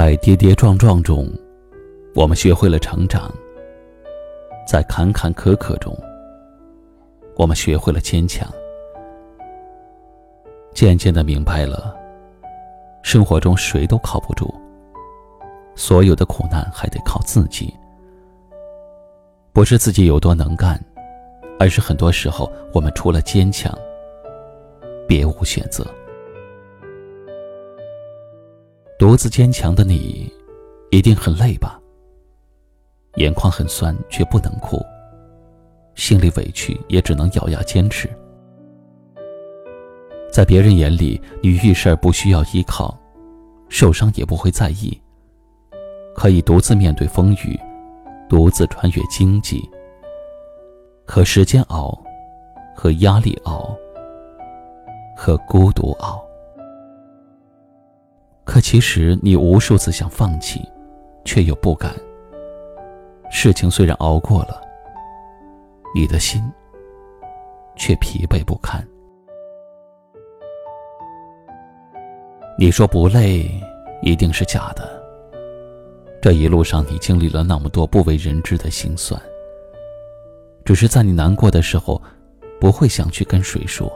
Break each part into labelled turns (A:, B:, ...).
A: 在跌跌撞撞中，我们学会了成长；在坎坎坷坷中，我们学会了坚强。渐渐的明白了，生活中谁都靠不住，所有的苦难还得靠自己。不是自己有多能干，而是很多时候我们除了坚强，别无选择。独自坚强的你，一定很累吧？眼眶很酸，却不能哭；心里委屈，也只能咬牙坚持。在别人眼里，你遇事儿不需要依靠，受伤也不会在意，可以独自面对风雨，独自穿越荆棘。和时间熬，和压力熬，和孤独熬。可其实你无数次想放弃，却又不敢。事情虽然熬过了，你的心却疲惫不堪。你说不累，一定是假的。这一路上你经历了那么多不为人知的心酸，只是在你难过的时候，不会想去跟谁说，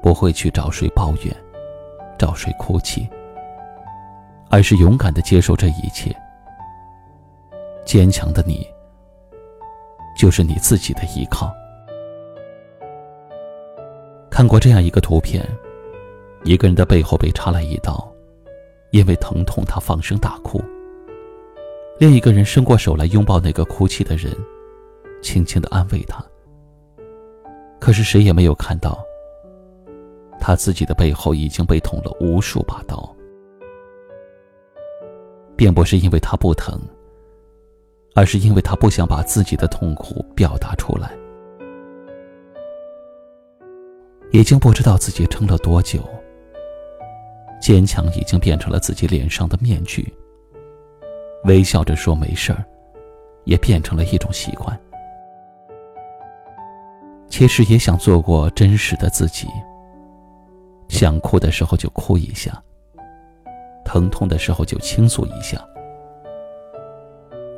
A: 不会去找谁抱怨，找谁哭泣。而是勇敢的接受这一切。坚强的你，就是你自己的依靠。看过这样一个图片：一个人的背后被插了一刀，因为疼痛，他放声大哭。另一个人伸过手来拥抱那个哭泣的人，轻轻的安慰他。可是谁也没有看到，他自己的背后已经被捅了无数把刀。并不是因为他不疼，而是因为他不想把自己的痛苦表达出来。已经不知道自己撑了多久，坚强已经变成了自己脸上的面具。微笑着说没事儿，也变成了一种习惯。其实也想做过真实的自己，想哭的时候就哭一下。疼痛的时候就倾诉一下，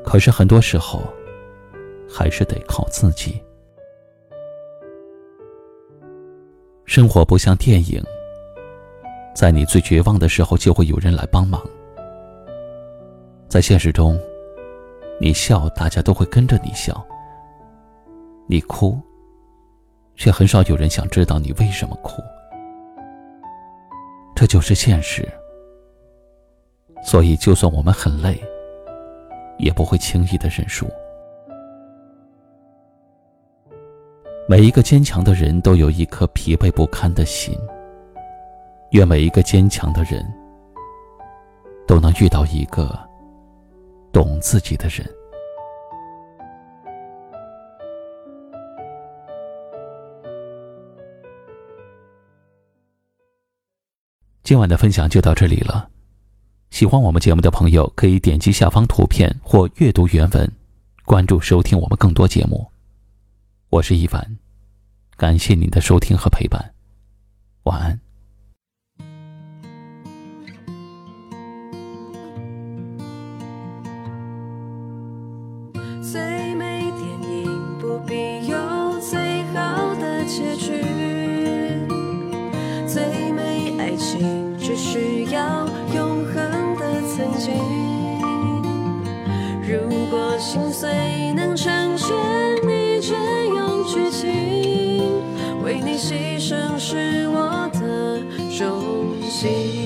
A: 可是很多时候，还是得靠自己。生活不像电影，在你最绝望的时候，就会有人来帮忙。在现实中，你笑，大家都会跟着你笑；你哭，却很少有人想知道你为什么哭。这就是现实。所以，就算我们很累，也不会轻易的认输。每一个坚强的人都有一颗疲惫不堪的心。愿每一个坚强的人都能遇到一个懂自己的人。今晚的分享就到这里了。喜欢我们节目的朋友，可以点击下方图片或阅读原文，关注收听我们更多节目。我是一凡，感谢您的收听和陪伴，晚安。
B: 你牺牲是我的荣幸。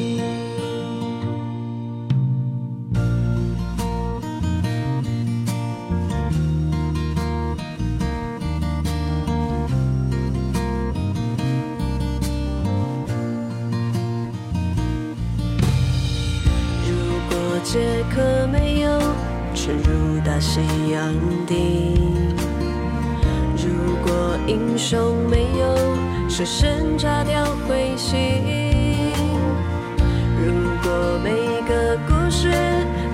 B: 杰克没有沉入大西洋底。如果英雄没有舍身炸掉彗星，如果每个故事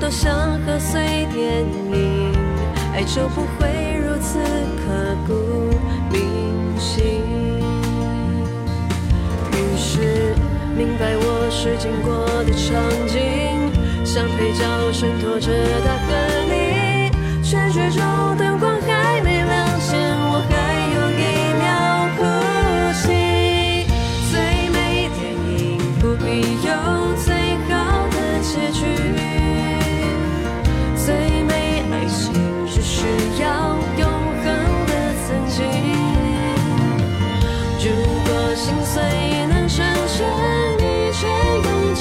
B: 都像贺岁电影，爱就不会如此刻骨铭心。于是明白我是经过的场景，像配角衬托着大和你，全剧中灯光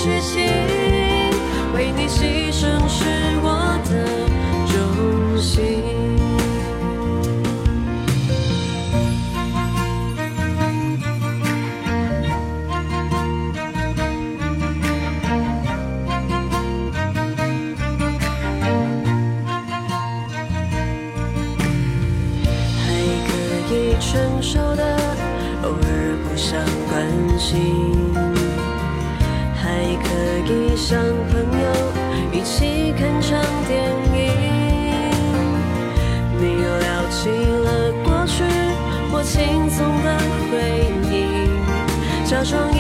B: 样绝情，为你牺牲是我的荣幸。还可以承受的，偶尔不想关心；给上朋友一起看场电影，你又聊起了过去我轻松的回忆，假装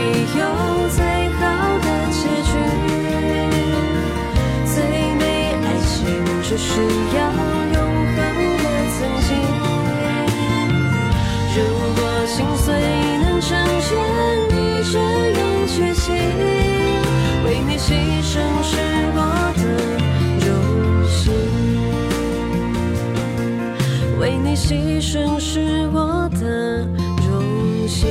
B: 有最好的结局最美爱情只需要永恒的曾经。如果心碎能成全你这样绝情，为你牺牲是我的荣幸，为你牺牲是我的荣幸。